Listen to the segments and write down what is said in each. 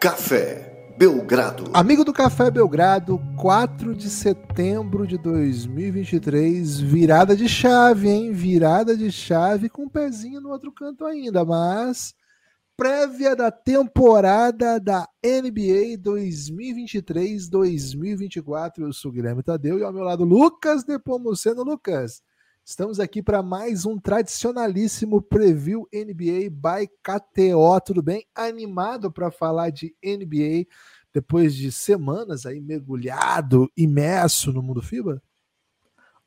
Café Belgrado. Amigo do Café Belgrado, 4 de setembro de 2023, virada de chave, hein? Virada de chave com um pezinho no outro canto ainda, mas prévia da temporada da NBA 2023-2024. Eu sou o Guilherme Tadeu e ao meu lado Lucas Nepomuceno. Lucas, Estamos aqui para mais um tradicionalíssimo preview NBA by KTO. Tudo bem? Animado para falar de NBA depois de semanas aí mergulhado, imerso no mundo FIBA?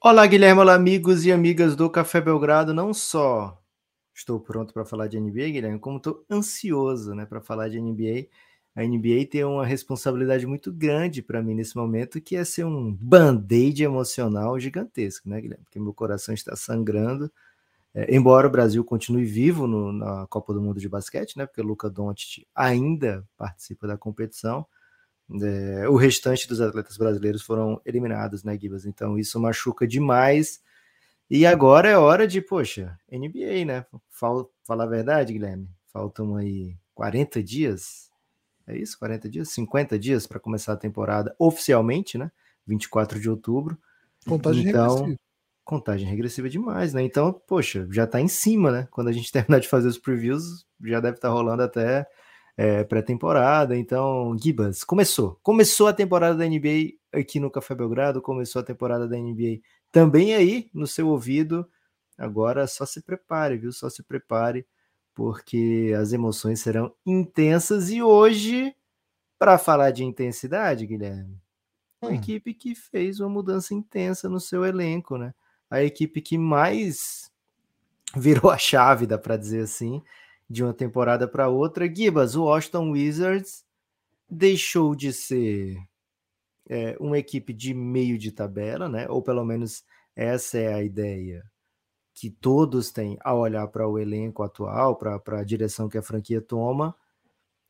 Olá, Guilherme, olá, amigos e amigas do Café Belgrado. Não só estou pronto para falar de NBA, Guilherme, como estou ansioso né, para falar de NBA a NBA tem uma responsabilidade muito grande para mim nesse momento, que é ser um band-aid emocional gigantesco, né, Guilherme? Porque meu coração está sangrando. É, embora o Brasil continue vivo no, na Copa do Mundo de basquete, né? Porque o Luca Doncic ainda participa da competição. É, o restante dos atletas brasileiros foram eliminados, né, Gibas? Então isso machuca demais. E agora é hora de, poxa, NBA, né? Fala, falar a verdade, Guilherme. Faltam aí 40 dias é isso? 40 dias? 50 dias para começar a temporada oficialmente, né? 24 de outubro. Contagem então, regressiva. Contagem regressiva demais, né? Então, poxa, já tá em cima, né? Quando a gente terminar de fazer os previews, já deve estar tá rolando até é, pré-temporada. Então, Gibas, começou. Começou a temporada da NBA aqui no Café Belgrado, começou a temporada da NBA também aí no seu ouvido. Agora só se prepare, viu? Só se prepare porque as emoções serão intensas e hoje, para falar de intensidade, Guilherme, uma hum. equipe que fez uma mudança intensa no seu elenco, né? A equipe que mais virou a chave, dá para dizer assim, de uma temporada para outra. Gibas, o Washington Wizards deixou de ser é, uma equipe de meio de tabela, né? Ou pelo menos essa é a ideia que todos têm ao olhar para o elenco atual, para a direção que a franquia toma,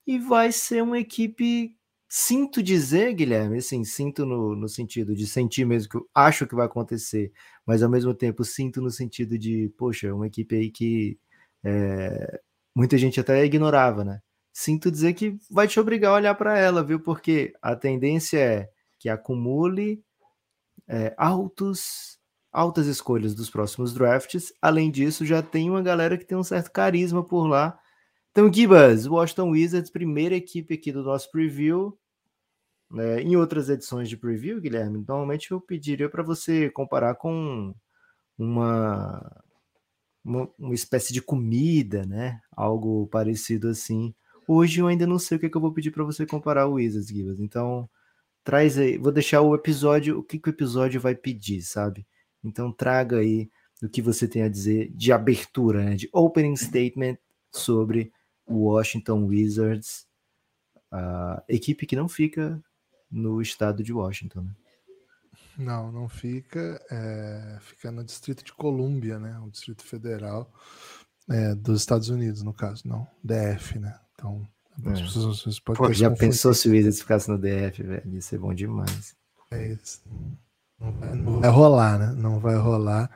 e vai ser uma equipe, sinto dizer, Guilherme, assim, sinto no, no sentido de sentir mesmo que eu acho que vai acontecer, mas ao mesmo tempo sinto no sentido de, poxa, uma equipe aí que é, muita gente até ignorava, né? Sinto dizer que vai te obrigar a olhar para ela, viu? Porque a tendência é que acumule é, altos altas escolhas dos próximos drafts. Além disso, já tem uma galera que tem um certo carisma por lá. Então, Gibas, Washington Wizards, primeira equipe aqui do nosso preview. É, em outras edições de preview, Guilherme, normalmente eu pediria para você comparar com uma, uma, uma, espécie de comida, né? Algo parecido assim. Hoje eu ainda não sei o que, é que eu vou pedir para você comparar o Wizards, Gibas. Então, traz aí. Vou deixar o episódio, o que, que o episódio vai pedir, sabe? Então traga aí o que você tem a dizer de abertura, né, de opening statement sobre o Washington Wizards, a equipe que não fica no estado de Washington. Né? Não, não fica. É, fica no Distrito de Colômbia, né? O Distrito Federal é, dos Estados Unidos, no caso, não. DF, né? Então, as é. pessoas, Pô, já pensou se o Wizards ficasse no DF, velho? Ia ser bom demais. É isso. Vai, não vai rolar, né? Não vai rolar.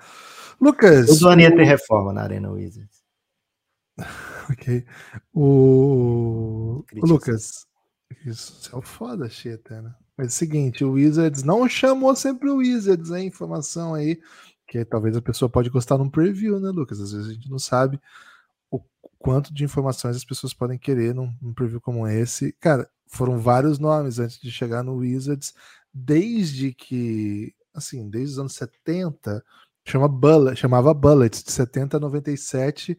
Lucas. O Doni ia ter reforma na Arena Wizards. ok. O, o Lucas. Isso é o foda, Cheta, né? Mas é o seguinte, o Wizards não chamou sempre o Wizards, hein? Informação aí, que talvez a pessoa pode gostar num preview, né, Lucas? Às vezes a gente não sabe o quanto de informações as pessoas podem querer num, num preview como esse. Cara, foram vários nomes antes de chegar no Wizards, desde que assim, desde os anos 70, chama Bullet, chamava Bullets, de 70 a 97.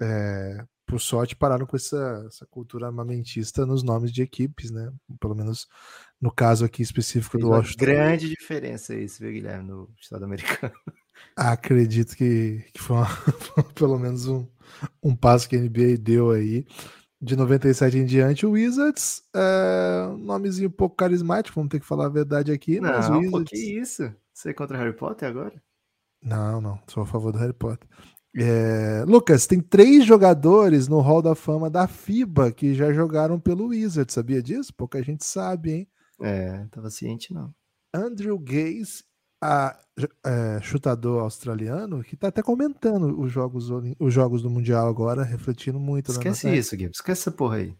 É, por sorte, pararam com essa, essa cultura armamentista nos nomes de equipes, né? Pelo menos no caso aqui específico Fez do Washington. grande diferença isso, viu, Guilherme, no Estado americano. Acredito que, que foi uma, pelo menos um, um passo que a NBA deu aí. De 97 em diante, o Wizards, é, um nomezinho um pouco carismático, vamos ter que falar a verdade aqui. Não, mas o Wizards... que isso? Você é contra Harry Potter agora? Não, não, sou a favor do Harry Potter. É, Lucas, tem três jogadores no Hall da Fama da FIBA que já jogaram pelo Wizards, sabia disso? Pouca gente sabe, hein? É, tava ciente não. Andrew Gaze, a, é, chutador australiano, que tá até comentando os jogos, os jogos do Mundial agora, refletindo muito. Esquece isso, Gui. Esquece essa porra aí.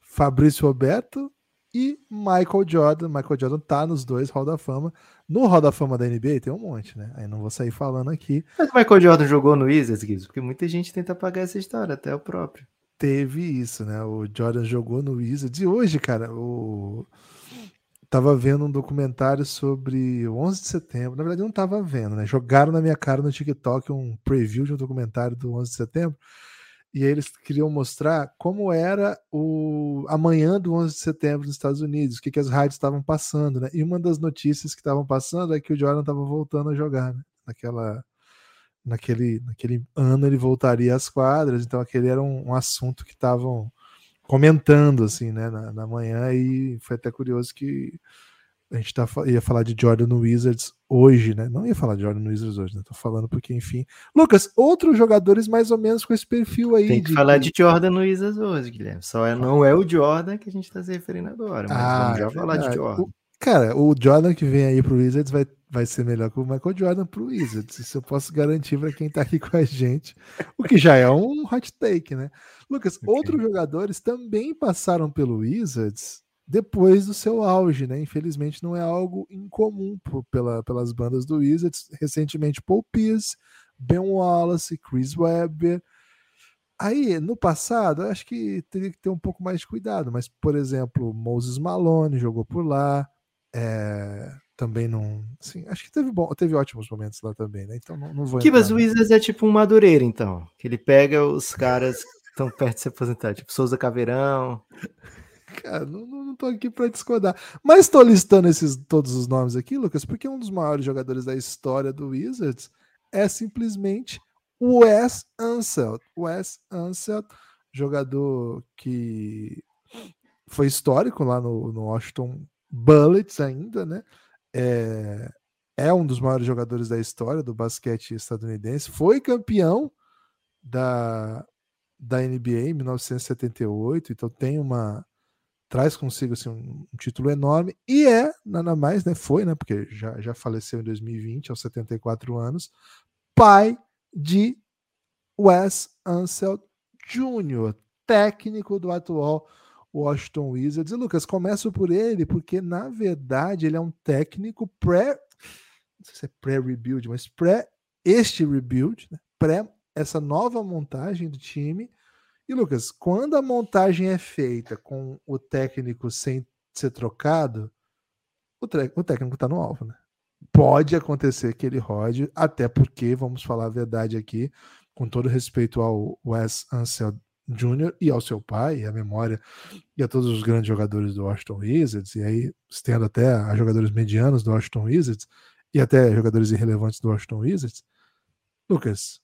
Fabrício Roberto e Michael Jordan. Michael Jordan tá nos dois Hall da Fama. No Hall da Fama da NBA tem um monte, né? Aí não vou sair falando aqui. Mas o Michael Jordan jogou no Wizards, Guiz? Porque muita gente tenta apagar essa história, até o próprio. Teve isso, né? O Jordan jogou no Wizards. E hoje, cara, o tava vendo um documentário sobre o 11 de setembro. Na verdade, não tava vendo, né? Jogaram na minha cara no TikTok um preview de um documentário do 11 de setembro. E aí eles queriam mostrar como era o amanhã do 11 de setembro nos Estados Unidos, o que, que as rádios estavam passando, né? E uma das notícias que estavam passando é que o Jordan estava voltando a jogar, né? Naquela, naquele, naquele ano ele voltaria às quadras, então aquele era um, um assunto que estavam comentando assim, né, na, na, manhã e foi até curioso que a gente tá, ia falar de Jordan no Wizards hoje, né? Não ia falar de Jordan no Wizards hoje, né? Tô falando porque, enfim. Lucas, outros jogadores mais ou menos com esse perfil aí. Tem que de... falar de Jordan no Wizards hoje, Guilherme. Só é, não é o Jordan que a gente tá se referindo agora, mas ah, vamos já é falar de Jordan. O, cara, o Jordan que vem aí pro Wizards vai, vai ser melhor que o Michael Jordan pro Wizards. Isso eu posso garantir para quem tá aqui com a gente. O que já é um hot take, né? Lucas, okay. outros jogadores também passaram pelo Wizards depois do seu auge, né? Infelizmente não é algo incomum por, pela, pelas bandas do Wizards. Recentemente, Paul Pierce, Ben Wallace, Chris Webber. Aí, no passado, eu acho que teria que ter um pouco mais de cuidado, mas, por exemplo, Moses Malone jogou por lá. É, também não. Assim, acho que teve, bom, teve ótimos momentos lá também, né? Então não, não vou. Kibas Wizards é tipo um Madureira, então. Que ele pega os caras estão perto de se aposentar, tipo Souza Caveirão. Cara, não, não tô aqui para discordar. Mas estou listando esses, todos os nomes aqui, Lucas, porque um dos maiores jogadores da história do Wizards é simplesmente o Wes Anseld. Wes Anseld, jogador que foi histórico lá no, no Washington Bullets ainda, né? É, é um dos maiores jogadores da história do basquete estadunidense. Foi campeão da, da NBA em 1978, então tem uma traz consigo assim, um, um, título enorme e é nada mais, né? Foi, né? Porque já, já faleceu em 2020 aos 74 anos, pai de Wes Anseld Jr., técnico do atual Washington Wizards. E Lucas, começo por ele porque na verdade ele é um técnico pré não sei se é pré-rebuild, mas pré este rebuild, né? pré essa nova montagem do time. E Lucas, quando a montagem é feita com o técnico sem ser trocado, o, o técnico está no alvo, né? Pode acontecer que ele rode, até porque, vamos falar a verdade aqui, com todo respeito ao Wes Ansel Jr. e ao seu pai, e memória, e a todos os grandes jogadores do Washington Wizards, e aí estendo até a jogadores medianos do Washington Wizards, e até jogadores irrelevantes do Washington Wizards, Lucas,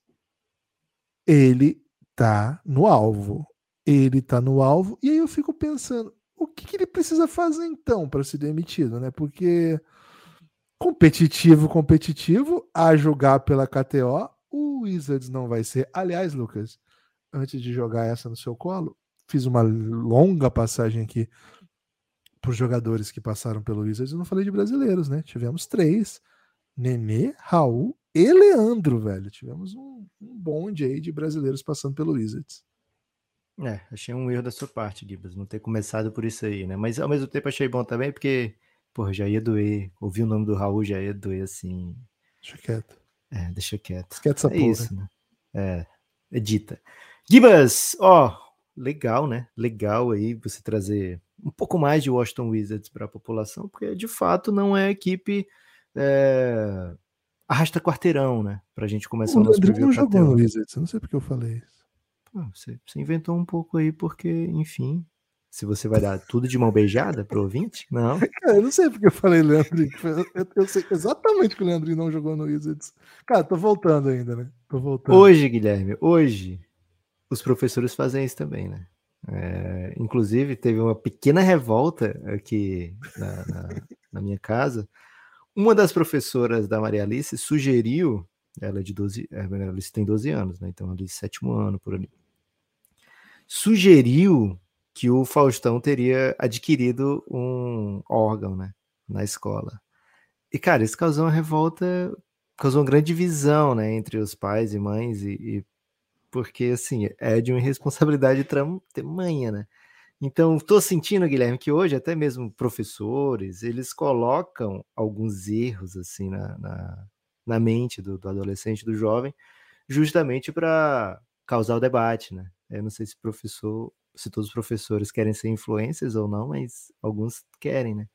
ele tá no alvo. Ele tá no alvo. E aí eu fico pensando, o que, que ele precisa fazer então para ser demitido, né? Porque competitivo, competitivo, a jogar pela KTO, o Wizards não vai ser. Aliás, Lucas, antes de jogar essa no seu colo, fiz uma longa passagem aqui para os jogadores que passaram pelo Wizards. Eu não falei de brasileiros, né? Tivemos três: Nenê, Raul e Leandro, velho. Tivemos um, um bonde aí de brasileiros passando pelo Wizards. É, achei um erro da sua parte, Gibas, não ter começado por isso aí, né? Mas ao mesmo tempo achei bom também, porque, porra, já ia doer. Ouvir o nome do Raul já ia doer assim. Deixa quieto. É, deixa quieto. Esquece essa é porra. isso, né? É, edita. Gibas, ó, legal, né? Legal aí você trazer um pouco mais de Washington Wizards para a população, porque de fato não é equipe é, arrasta quarteirão, né? Pra gente começar o nosso preview. não jogou no Wizards, não sei porque eu falei isso. Pô, você, você, inventou um pouco aí, porque, enfim, se você vai dar tudo de mão beijada pro ouvinte, não. Cara, eu não sei porque eu falei Leandro. Eu, eu sei exatamente que o Leandro não jogou no Wizards. Cara, tô voltando ainda, né? Tô voltando. Hoje, Guilherme, hoje, os professores fazem isso também, né? É, inclusive, teve uma pequena revolta aqui na, na, na minha casa, uma das professoras da Maria Alice sugeriu, ela é de 12, a Maria Alice tem 12 anos, né? Então ali sétimo ano por ali. Sugeriu que o Faustão teria adquirido um órgão, né, na escola. E cara, isso causou uma revolta, causou uma grande divisão, né, entre os pais e mães e, e porque assim, é de uma irresponsabilidade tamanha, né? Então, estou sentindo, Guilherme, que hoje até mesmo professores, eles colocam alguns erros assim na, na, na mente do, do, adolescente, do jovem, justamente para causar o debate, né? Eu não sei se professor, se todos os professores querem ser influencers ou não, mas alguns querem, né?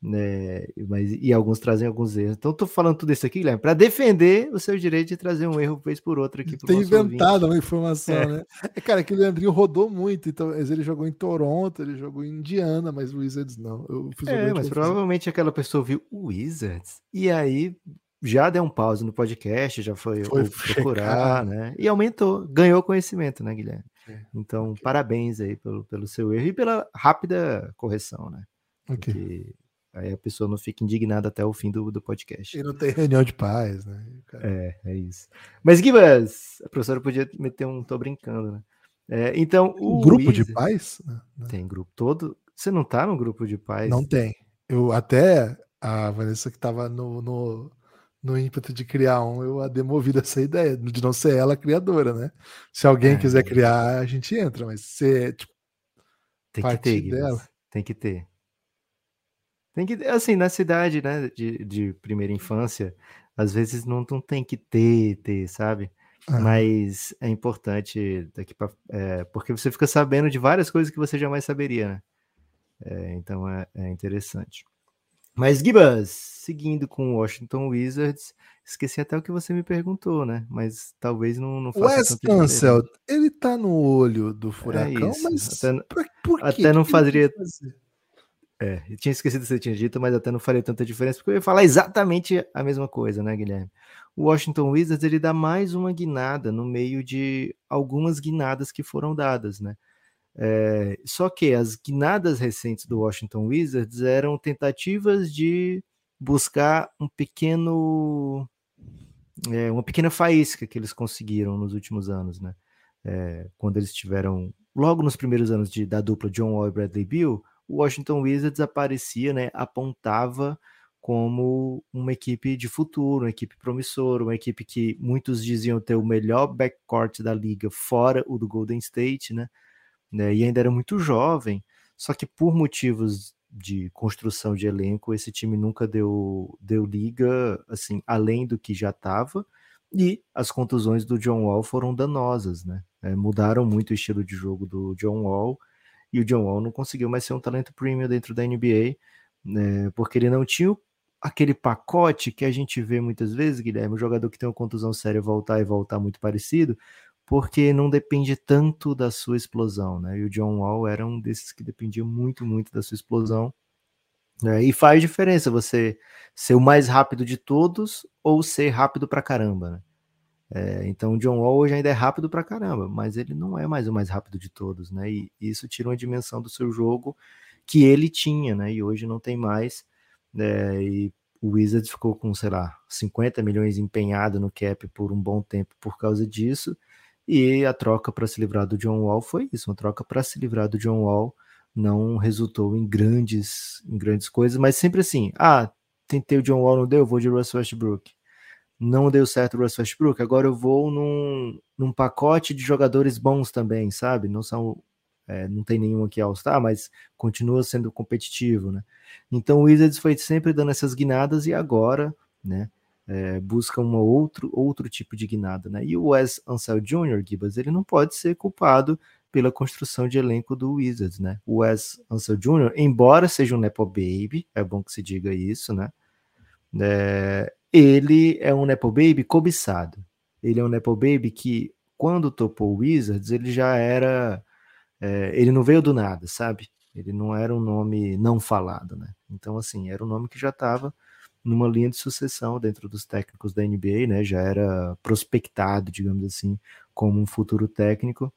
Né? Mas, e alguns trazem alguns erros. Então, estou falando tudo isso aqui, Guilherme, para defender o seu direito de trazer um erro vez por outro aqui. Tem inventado ouvinte. uma informação, é. né? É, cara, que o Leandrinho rodou muito, então ele jogou em Toronto, ele jogou em Indiana, mas o Wizards não. é, mas provavelmente aquela pessoa viu o Wizards e aí já deu um pause no podcast, já foi, foi procurar, né? E aumentou, ganhou conhecimento, né, Guilherme? É. Então, okay. parabéns aí pelo, pelo seu erro e pela rápida correção, né? Ok. Porque Aí a pessoa não fica indignada até o fim do, do podcast. E não tem reunião de paz, né? É, é isso. Mas, Gibas, a professora podia meter um tô brincando, né? É, então, o grupo de paz? Tem grupo todo. Você não tá no grupo de paz? Não tem. Eu até a Vanessa que tava no, no, no ímpeto de criar um, eu a demovido essa ideia, de não ser ela a criadora, né? Se alguém é. quiser criar, a gente entra, mas ser tipo, tem que ter, dela. Tem que ter. Tem que, assim, na cidade, né, de, de primeira infância, às vezes não, não tem que ter, ter, sabe? Mas é importante daqui para é, porque você fica sabendo de várias coisas que você jamais saberia, né? É, então é, é, interessante. Mas Gibas, seguindo com o Washington Wizards, esqueci até o que você me perguntou, né? Mas talvez não, não faça Wes Ansel, ele tá no olho do é furacão, mas até, por, por até não faria é, eu tinha esquecido se você tinha dito, mas até não faria tanta diferença, porque eu ia falar exatamente a mesma coisa, né, Guilherme? O Washington Wizards ele dá mais uma guinada no meio de algumas guinadas que foram dadas, né? É, só que as guinadas recentes do Washington Wizards eram tentativas de buscar um pequeno, é, uma pequena faísca que eles conseguiram nos últimos anos, né? É, quando eles tiveram, logo nos primeiros anos de, da dupla John Wall e Bradley Beal, o Washington Wizards aparecia, né, apontava como uma equipe de futuro, uma equipe promissora, uma equipe que muitos diziam ter o melhor backcourt da liga, fora o do Golden State, né? né e ainda era muito jovem, só que por motivos de construção de elenco, esse time nunca deu, deu liga, assim, além do que já estava, e as contusões do John Wall foram danosas, né? É, mudaram muito o estilo de jogo do John Wall, e o John Wall não conseguiu mais ser um talento premium dentro da NBA, né, porque ele não tinha aquele pacote que a gente vê muitas vezes, Guilherme, o jogador que tem uma contusão séria voltar e voltar muito parecido, porque não depende tanto da sua explosão, né? E o John Wall era um desses que dependia muito, muito da sua explosão. Né? E faz diferença você ser o mais rápido de todos ou ser rápido pra caramba, né? É, então o John Wall hoje ainda é rápido pra caramba, mas ele não é mais o mais rápido de todos, né? E isso tira uma dimensão do seu jogo que ele tinha, né? E hoje não tem mais. Né? E o Wizards ficou com, sei lá, 50 milhões empenhado no cap por um bom tempo por causa disso. E a troca para se livrar do John Wall foi isso, uma troca para se livrar do John Wall não resultou em grandes, em grandes coisas, mas sempre assim, ah, tentei o John Wall, não deu, vou de Russ Westbrook não deu certo o Russ Westbrook, agora eu vou num, num pacote de jogadores bons também, sabe? Não são, é, não tem nenhum aqui All-Star, mas continua sendo competitivo, né? Então o Wizards foi sempre dando essas guinadas e agora, né? É, busca um outro, outro tipo de guinada, né? E o Wes Ansel Jr., Gibas, ele não pode ser culpado pela construção de elenco do Wizards, né? O Wes Ansel Jr., embora seja um Nepo Baby, é bom que se diga isso, né? É, ele é um Nepo Baby cobiçado. Ele é um Nepo Baby que, quando topou o Wizards, ele já era. É, ele não veio do nada, sabe? Ele não era um nome não falado, né? Então, assim, era um nome que já estava numa linha de sucessão dentro dos técnicos da NBA, né? Já era prospectado, digamos assim, como um futuro técnico.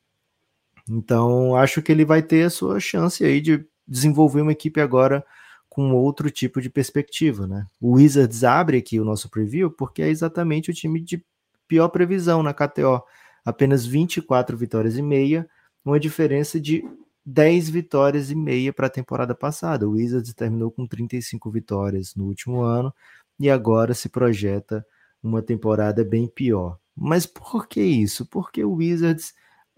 Então, acho que ele vai ter a sua chance aí de desenvolver uma equipe agora com outro tipo de perspectiva, né? O Wizards abre aqui o nosso preview porque é exatamente o time de pior previsão na KTO. Apenas 24 vitórias e meia, uma diferença de 10 vitórias e meia para a temporada passada. O Wizards terminou com 35 vitórias no último ano e agora se projeta uma temporada bem pior. Mas por que isso? Porque o Wizards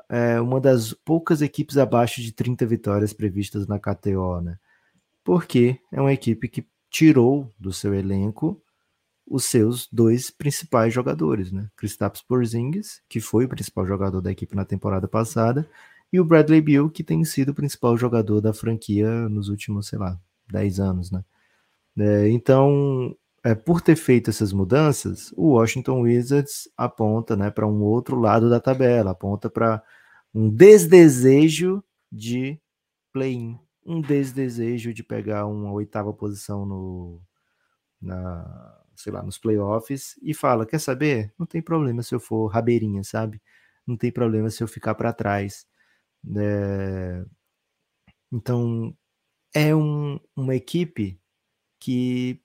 é uma das poucas equipes abaixo de 30 vitórias previstas na KTO, né? Porque é uma equipe que tirou do seu elenco os seus dois principais jogadores, né? Kristaps Porzingis, que foi o principal jogador da equipe na temporada passada, e o Bradley Beal, que tem sido o principal jogador da franquia nos últimos, sei lá, 10 anos, né? É, então, é, por ter feito essas mudanças, o Washington Wizards aponta né, para um outro lado da tabela, aponta para um desdesejo de play-in, um desdesejo de pegar uma oitava posição no, na, sei lá, nos playoffs e fala: quer saber? Não tem problema se eu for rabeirinha, sabe? Não tem problema se eu ficar para trás. É... Então, é um, uma equipe que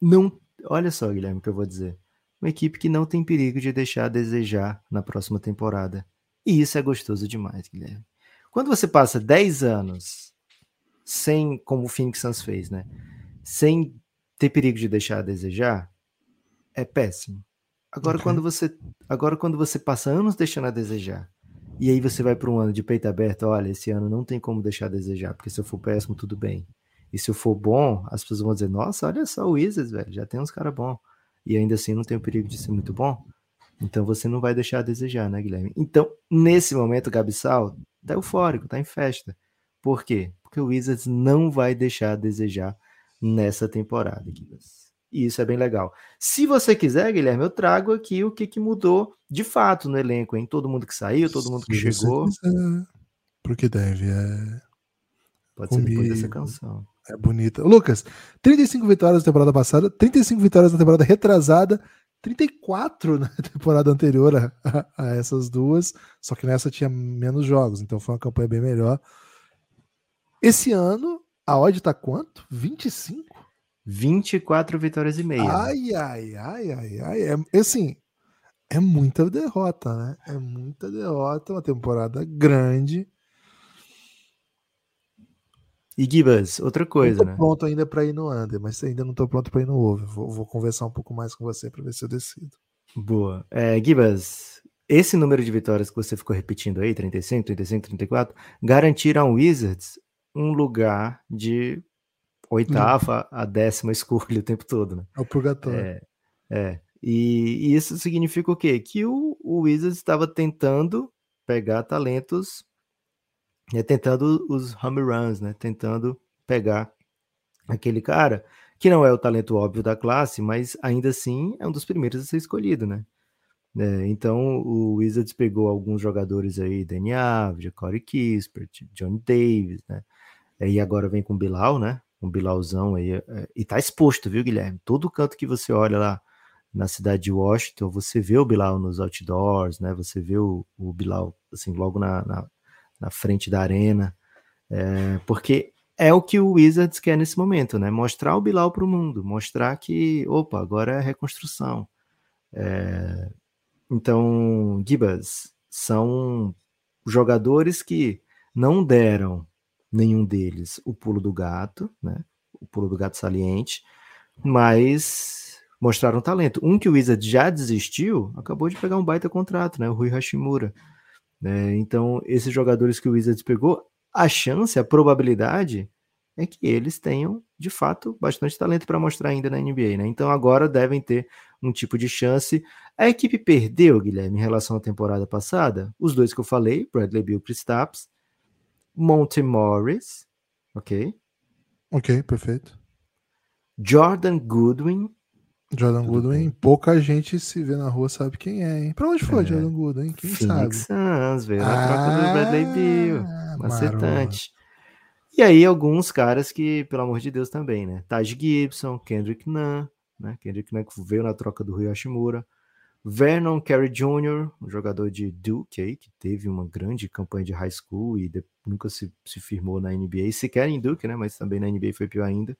não. Olha só, Guilherme, o que eu vou dizer. Uma equipe que não tem perigo de deixar a desejar na próxima temporada. E isso é gostoso demais, Guilherme. Quando você passa 10 anos sem, como o Phoenix Suns fez, né? Sem ter perigo de deixar a desejar, é péssimo. Agora, okay. quando você, agora quando você passa anos deixando a desejar e aí você vai para um ano de peito aberto, olha, esse ano não tem como deixar a desejar, porque se eu for péssimo, tudo bem. E se eu for bom, as pessoas vão dizer, nossa, olha só o Wizards, velho, já tem uns caras bons. E ainda assim não tem o perigo de ser muito bom. Então você não vai deixar a desejar, né, Guilherme? Então, nesse momento, o Gabsal tá eufórico, tá em festa. Por quê? Porque o Wizards não vai deixar a desejar nessa temporada, Guilherme. E isso é bem legal. Se você quiser, Guilherme, eu trago aqui o que, que mudou de fato no elenco, hein? Todo mundo que saiu, todo mundo que Se chegou. Porque deve, é. Pode Comigo. ser depois dessa canção. É bonita. Lucas, 35 vitórias na temporada passada, 35 vitórias na temporada retrasada, 34 na temporada anterior a, a, essas duas, só que nessa tinha menos jogos, então foi uma campanha bem melhor. Esse ano, a odd tá quanto? 25? 24 vitórias e meia. Ai, ai, ai, ai, ai. É, assim, é muita derrota, né? É muita derrota, uma temporada grande. E Gibas, outra coisa, né? pronto ainda para ir no under, mas ainda não estou pronto para ir no over. Vou, vou, conversar um pouco mais com você para ver se eu decido. Boa. É, Gibas, esse número de vitórias que você ficou repetindo aí, 35, 35, 34, garantiram ao Wizards um lugar de oitava a décima escolha o tempo todo, né? É o purgatório. É, é. E, e, isso significa o quê? Que o, o Wizards estava tentando pegar talentos né, tentando os home runs, né, tentando pegar aquele cara que não é o talento óbvio da classe, mas ainda assim é um dos primeiros a ser escolhido, né? É, então o Wizards pegou alguns jogadores aí, Danny Avdia, Corey Kispert, John Davis, né? E agora vem com Bilal, né? Um Bilalzão aí. É, e tá exposto, viu, Guilherme? Todo canto que você olha lá na cidade de Washington, você vê o Bilal nos outdoors, né? Você vê o, o Bilal, assim, logo na, na, na frente da arena, é, porque é o que o Wizards quer nesse momento, né? Mostrar o Bilal para o mundo, mostrar que, opa, agora é reconstrução. É, então, Gibas, são jogadores que não deram nenhum deles o pulo do gato, né? O pulo do gato saliente, mas mostraram talento. Um que o Wizards já desistiu, acabou de pegar um baita contrato, né? O Rui Hashimura. Né? Então, esses jogadores que o Wizards pegou, a chance, a probabilidade é que eles tenham, de fato, bastante talento para mostrar ainda na NBA. Né? Então, agora devem ter um tipo de chance. A equipe perdeu, Guilherme, em relação à temporada passada. Os dois que eu falei, Bradley Bill, Kristaps, Monty Morris, ok? Ok, perfeito. Jordan Goodwin, Jordan Tudo Goodwin, bem. pouca gente se vê na rua sabe quem é, hein? Pra onde foi é. Jordan Goodwin? Quem Phoenix sabe? Suns, veio na ah, troca do Bradley Bill, macetante. E aí alguns caras que, pelo amor de Deus, também, né? Taj Gibson, Kendrick Nunn, né? Kendrick Nunn que veio na troca do Rui Hashimura. Vernon Carey Jr., um jogador de Duke, que teve uma grande campanha de high school e nunca se, se firmou na NBA, sequer em Duke, né? Mas também na NBA foi pior ainda.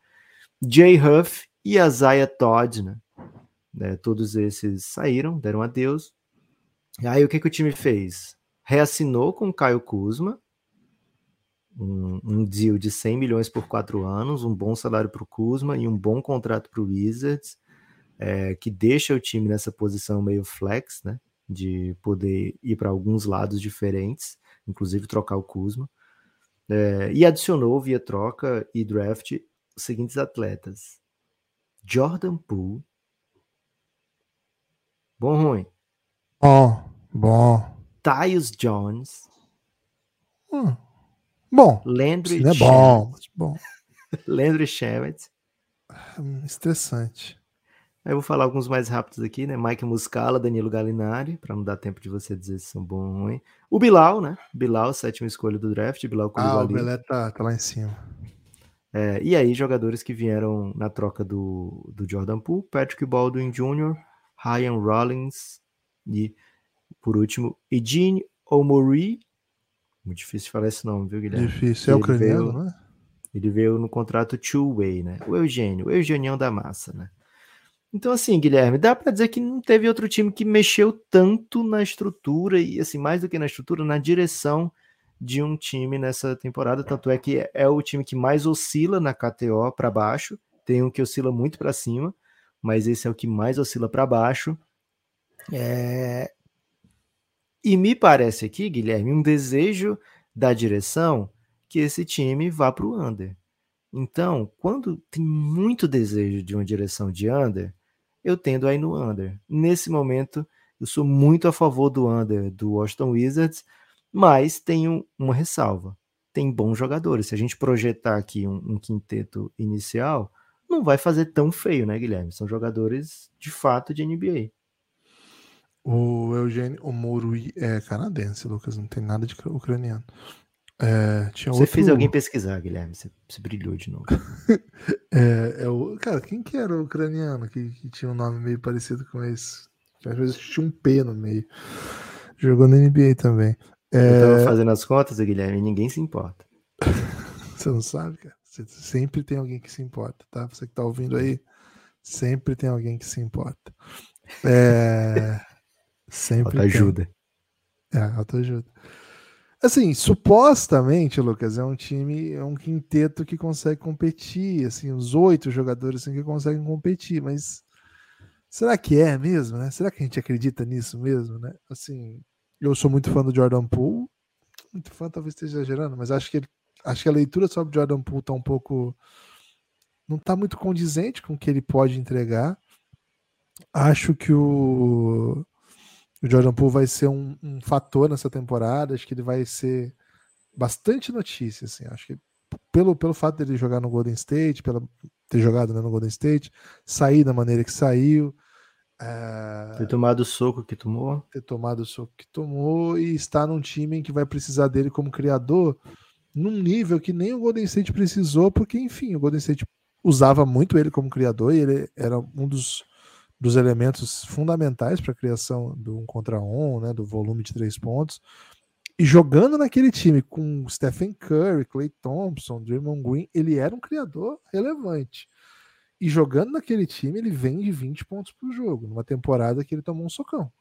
Jay Huff e a Zaya Todd, né? né? Todos esses saíram, deram adeus. E aí o que, que o time fez? Reassinou com o Caio Kuzma, um, um deal de 100 milhões por quatro anos, um bom salário para o Kuzma e um bom contrato para o Wizards, é, que deixa o time nessa posição meio flex, né? de poder ir para alguns lados diferentes, inclusive trocar o Kuzma. É, e adicionou via troca e draft os seguintes atletas: Jordan Poole. Bom ruim. Bom, bom. Tyus Jones. Hum, bom. Landry Sim, é bom, bom. Landry Shamet. Hum, estressante. Aí eu vou falar alguns mais rápidos aqui, né? Mike Muscala, Danilo Gallinari, para não dar tempo de você dizer se são bom ou ruim. O Bilal, né? Bilal, sétima escolha do draft. Bilal Ah, o Belé tá, tá lá em cima. É, e aí, jogadores que vieram na troca do, do Jordan Poole, Patrick Baldwin Jr., Ryan Rollins e, por último, Eugene Omori. Muito difícil falar esse nome, viu, Guilherme? Difícil. É ucraniano, veio, né? Ele veio no contrato two-way, né? O Eugênio, o Eugenião da massa, né? Então, assim, Guilherme, dá para dizer que não teve outro time que mexeu tanto na estrutura e, assim, mais do que na estrutura, na direção de um time nessa temporada. Tanto é que é o time que mais oscila na KTO para baixo. Tem um que oscila muito para cima, mas esse é o que mais oscila para baixo. É... E me parece aqui, Guilherme, um desejo da direção que esse time vá para o under. Então, quando tem muito desejo de uma direção de under, eu tendo a ir no under. Nesse momento, eu sou muito a favor do under do Washington Wizards, mas tenho uma ressalva. Tem bons jogadores. Se a gente projetar aqui um, um quinteto inicial, não vai fazer tão feio, né, Guilherme? São jogadores de fato de NBA. O Eugênio Omorui é canadense, Lucas, não tem nada de ucraniano. É, você outro... fez alguém pesquisar, Guilherme. Você, você brilhou de novo. é, é, o... Cara, quem que era o ucraniano que, que, tinha um nome meio parecido com esse? Às vezes tinha um P no meio. Jogou na NBA também. É... Eu tava fazendo as contas, Guilherme, e ninguém se importa. você não sabe, cara? Você sempre tem alguém que se importa, tá? Você que tá ouvindo aí, sempre tem alguém que se importa. É... sempre. Autoajuda. Tem. É, autoajuda. Assim, supostamente, Lucas, é um time, é um quinteto que consegue competir, assim, os oito jogadores assim, que conseguem competir, mas será que é mesmo, né? Será que a gente acredita nisso mesmo, né? Assim, eu sou muito fã do Jordan Poole, muito fã talvez esteja exagerando, mas acho que ele, acho que a leitura sobre Jordan Poole tá um pouco não tá muito condizente com o que ele pode entregar. Acho que o o Jordan Poole vai ser um, um, fator nessa temporada. Acho que ele vai ser bastante notícia. Assim. Acho que pelo, pelo fato dele jogar no Golden State, pela, ter jogado né, no Golden State, sair da maneira que saiu. É, ter tomado o soco que tomou. Ter tomado o soco que tomou e estar num time em que vai precisar dele como criador num nível que nem o Golden State precisou, porque, enfim, o Golden State usava muito ele como criador e ele era um dos dos elementos fundamentais para a criação do um contra um, né, do volume de três pontos. E jogando naquele time com Stephen Curry, Clay Thompson, Draymond Green, ele era um criador relevante. E jogando naquele time, ele vem de 20 pontos por jogo, numa temporada que ele tomou um socão.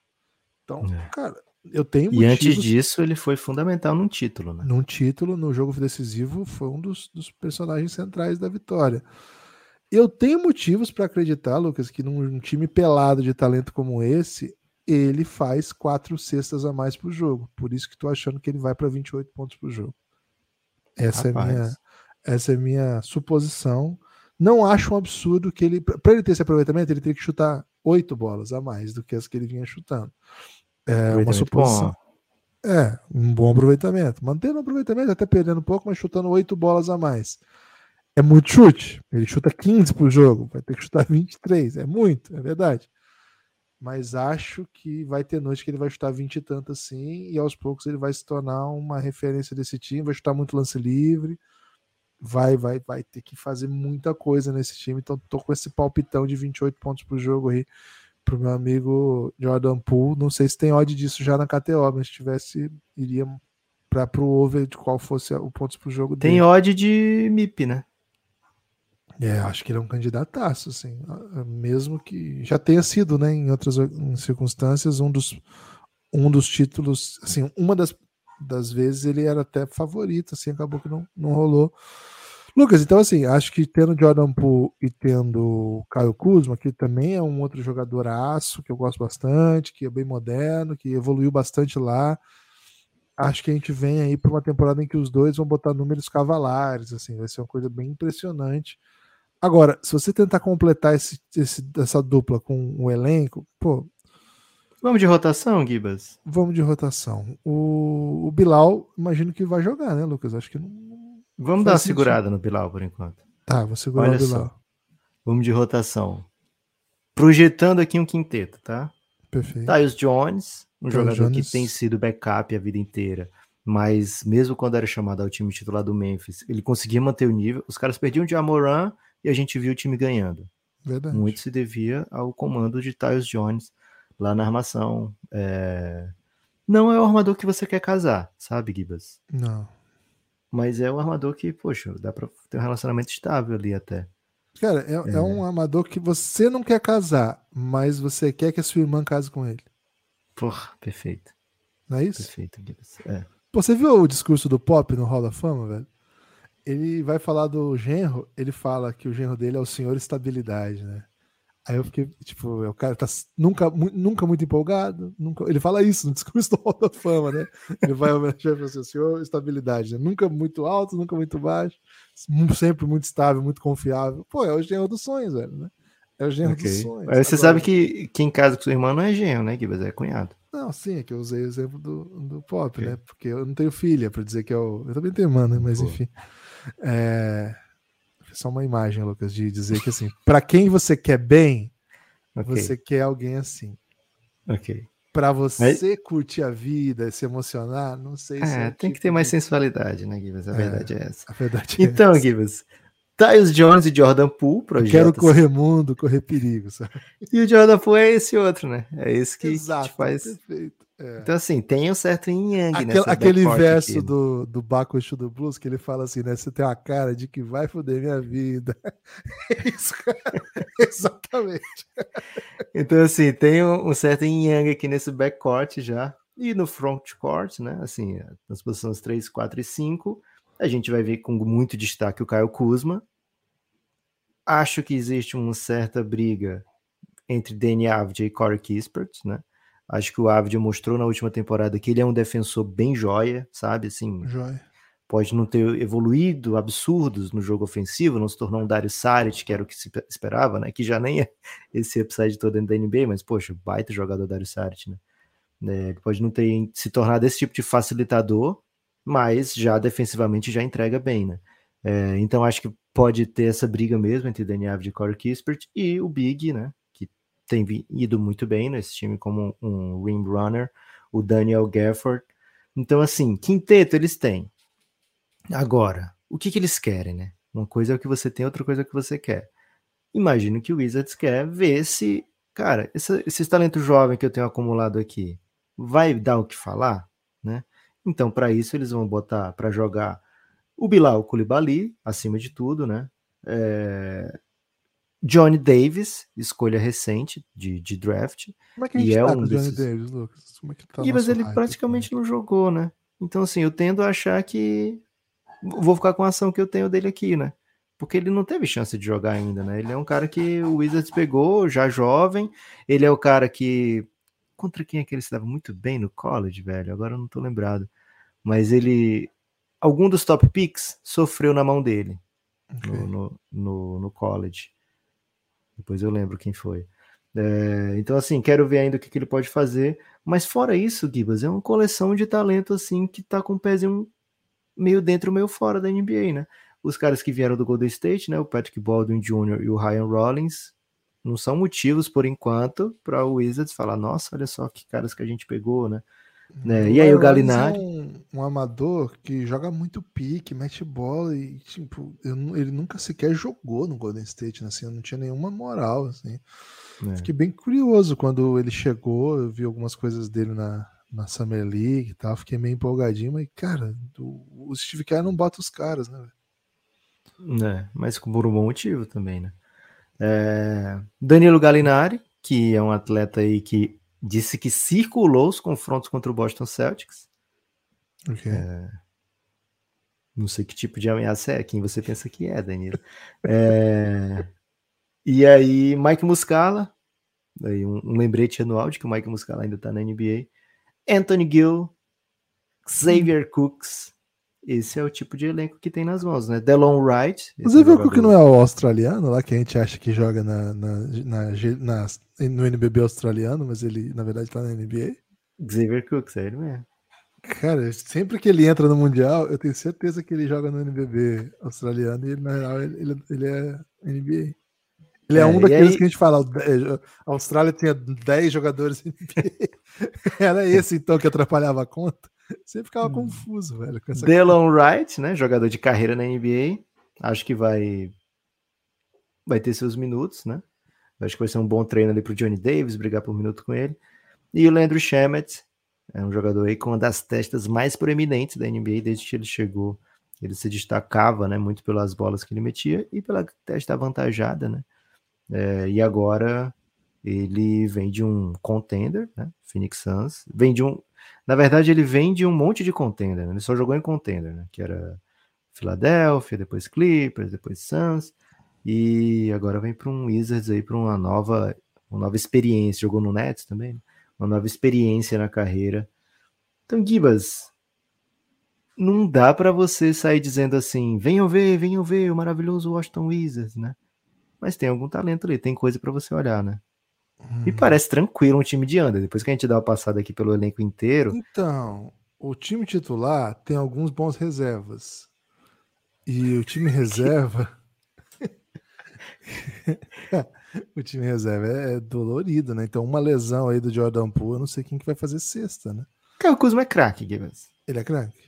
Então, é. cara, eu tenho E antes disso, ele foi fundamental num título, né? Num título, no jogo decisivo, foi um dos, dos personagens centrais da vitória. Eu tenho motivos para acreditar, Lucas, que num time pelado de talento como esse, ele faz quatro cestas a mais por jogo. Por isso que estou achando que ele vai para 28 pontos por jogo. Essa Rapaz. é minha essa é minha suposição. Não acho um absurdo que ele para ele ter esse aproveitamento, ele teria que chutar oito bolas a mais do que as que ele vinha chutando. É uma suposição. Bom. É, um bom aproveitamento. Mantendo o aproveitamento, até perdendo um pouco, mas chutando oito bolas a mais é muito chute. Ele chuta 15 por jogo, vai ter que chutar 23. É muito, é verdade. Mas acho que vai ter noite que ele vai chutar 20 e tanto assim, e aos poucos ele vai se tornar uma referência desse time, vai chutar muito lance livre, vai, vai, vai ter que fazer muita coisa nesse time. Então tô com esse palpitão de 28 pontos por jogo aí pro meu amigo Jordan Poole. Não sei se tem odd disso já na KTO, mas se tivesse, iria para pro over de qual fosse o pontos por jogo Tem odd de MIP, né? É, acho que ele é um candidataço, assim, mesmo que já tenha sido, né, em outras circunstâncias, um dos, um dos títulos, assim, uma das, das vezes ele era até favorito, assim, acabou que não, não rolou. Lucas, então assim, acho que tendo Jordan Poole e tendo Caio Kuzma, que também é um outro jogador aço, que eu gosto bastante, que é bem moderno, que evoluiu bastante lá. Acho que a gente vem aí para uma temporada em que os dois vão botar números cavalares, assim, vai ser uma coisa bem impressionante. Agora, se você tentar completar esse, esse, essa dupla com o elenco, pô. Vamos de rotação, Gibas? Vamos de rotação. O, o Bilal, imagino que vai jogar, né, Lucas? Acho que não. Vamos dar uma sentido. segurada no Bilal por enquanto. Tá, vou segurar Olha o Bilal. Só. Vamos de rotação. Projetando aqui um quinteto, tá? Perfeito. Tyus Jones, um Tyus jogador Jones. que tem sido backup a vida inteira, mas mesmo quando era chamado ao time titular do Memphis, ele conseguia manter o nível. Os caras perdiam de Amoran e a gente viu o time ganhando. Verdade. Muito se devia ao comando de Tyus Jones lá na armação. É... Não é o armador que você quer casar, sabe, Gibas? Não. Mas é um armador que, poxa, dá pra ter um relacionamento estável ali até. Cara, é, é. é um armador que você não quer casar, mas você quer que a sua irmã case com ele. Porra, perfeito. Não é isso? Perfeito, Gibas. É. Pô, você viu o discurso do Pop no Hall da Fama, velho? ele vai falar do genro, ele fala que o genro dele é o senhor estabilidade, né? Aí eu fiquei, tipo, o cara tá nunca, nunca muito empolgado, nunca, ele fala isso no discurso do Hall da Fama, né? Ele vai homenagear assim, o senhor estabilidade, né? Nunca muito alto, nunca muito baixo, sempre muito estável, muito confiável. Pô, é o genro dos sonhos, velho, né? É o genro okay. dos sonhos. Aí você Agora, sabe que quem casa com sua irmã não é genro, né, Gibas? É cunhado. Não, sim, é que eu usei o exemplo do, do pop, okay. né? Porque eu não tenho filha para dizer que é o. Eu também tenho irmã, né? Mas Pô. enfim. É... Só uma imagem, Lucas, de dizer que assim, para quem você quer bem, okay. você quer alguém assim. Ok. Para você Mas... curtir a vida, se emocionar, não sei é, se. É, tem tipo que ter mais de... sensualidade, né, Gibas? A é, verdade é essa. A verdade é então, essa. Gibas, Tyus Jones e Jordan Poole, projeto. Quero correr mundo, correr perigo, sabe? E o Jordan Poole é esse outro, né? É esse que, Exato, faz. Perfeito. É. Então, assim, tem um certo yin yang Aquele, aquele verso aqui. do, do Baco do Blues que ele fala assim, né? Você tem uma cara de que vai foder minha vida. É isso, cara. Exatamente. Então, assim, tem um, um certo yin yang aqui nesse backcourt já. E no frontcourt, né? Assim, nas posições 3, 4 e 5, a gente vai ver com muito destaque o Caio Kuzma. Acho que existe uma certa briga entre Danny Avdia e Corey Kispert, né? Acho que o Avdia mostrou na última temporada que ele é um defensor bem joia, sabe? Assim, joia. Pode não ter evoluído absurdos no jogo ofensivo, não se tornou um Dario Saric, que era o que se esperava, né? Que já nem é esse upside todo dentro da NBA, mas, poxa, baita jogador Dario Saric, né? É, ele pode não ter se tornado esse tipo de facilitador, mas já defensivamente já entrega bem, né? É, então acho que pode ter essa briga mesmo entre Daniel Avdia e Corey Kispert e o Big, né? Tem ido muito bem nesse time como um rim runner, o Daniel Gafford. Então, assim, quinteto eles têm. Agora, o que, que eles querem, né? Uma coisa é o que você tem, outra coisa é o que você quer. Imagino que o Wizards quer ver se, cara, esse, esse talento jovem que eu tenho acumulado aqui vai dar o que falar, né? Então, para isso, eles vão botar para jogar o Bilal Koulibaly, acima de tudo, né? É, Johnny Davis, escolha recente de, de draft. Como é que a gente e é tá um desses... Johnny Davis, Lucas? Como é que tá e, mas ele praticamente não jogou, né? Então, assim, eu tendo a achar que vou ficar com a ação que eu tenho dele aqui, né? Porque ele não teve chance de jogar ainda, né? Ele é um cara que o Wizards pegou, já jovem. Ele é o cara que. Contra quem é que ele se dava muito bem no college, velho? Agora eu não tô lembrado. Mas ele. Algum dos top picks sofreu na mão dele okay. no, no, no, no college. Depois eu lembro quem foi. É, então, assim, quero ver ainda o que, que, ele pode fazer. Mas fora isso, Gibas, é uma coleção de talento, assim, que tá com o pezinho meio dentro, meio fora da NBA, né? Os caras que vieram do Golden State, né? O Patrick Baldwin Jr. e o Ryan Rollins, não são motivos, por enquanto, para o Wizards falar, nossa, olha só que caras que a gente pegou, né? Né? E aí o Galinari. É um, um, amador que joga muito pique, mete bola e, tipo, eu, ele nunca sequer jogou no Golden State, né? assim, não tinha nenhuma moral, assim. É. Fiquei bem curioso quando ele chegou, eu vi algumas coisas dele na, na Summer League e tal, fiquei meio empolgadinho, mas, cara, o, o Steve Kerr não bota os caras, né? É, mas por um bom motivo também, né? É, Danilo Galinari, que é um atleta aí que disse que circulou os confrontos contra o Boston Celtics. Okay. É... Não sei que tipo de ameaça é, quem você pensa que é, Danilo. É... e aí, Mike Muscala, aí um, um, lembrete anual de que o Mike Muscala ainda tá na NBA. Anthony Gill, Xavier Cooks. Esse é o tipo de elenco que tem nas mãos, né? Delon Wright. O Xavier Cooks não é o australiano lá que a gente acha que joga na, na, na, na no NBB australiano, mas ele na verdade tá na NBA? Xavier Cooks, é ele mesmo. Cara, sempre que ele entra no Mundial, eu tenho certeza que ele joga no NBB australiano e ele, na real, ele, ele é NBA. Ele é, é um daqueles aí... que a gente fala, a Austrália tinha 10 jogadores NBA. Era esse então que atrapalhava a conta. Você ficava hum. confuso, velho. Com Delon Wright, né? Jogador de carreira na NBA. Acho que vai vai ter seus minutos, né? Acho que vai ser um bom treino ali pro Johnny Davis, brigar por um minuto com ele. E o Leandro Shemet, é um jogador aí com uma das testas mais proeminentes da NBA desde que ele chegou. Ele se destacava, né, muito pelas bolas que ele metia e pela testa avantajada, né? É, e agora ele vem de um contender, né? Phoenix Suns. Vem de um. Na verdade, ele vem de um monte de contender, né? Ele só jogou em contender, né? Que era Philadelphia, depois Clippers, depois Suns. E agora vem para um Wizards aí para uma nova, uma nova experiência. Jogou no Nets também, né? uma nova experiência na carreira. Então, Gibas, não dá para você sair dizendo assim: venham ver, venham ver o maravilhoso Washington Wizards, né? Mas tem algum talento ali, tem coisa para você olhar, né? E parece tranquilo um time de anda. Depois que a gente dá uma passada aqui pelo elenco inteiro. Então, o time titular tem alguns bons reservas. E o time reserva. o time reserva é, dolorido, né? Então, uma lesão aí do Jordan Poole, eu não sei quem que vai fazer sexta, né? Cara, o Kuzma é craque, Gibbons. Ele é craque.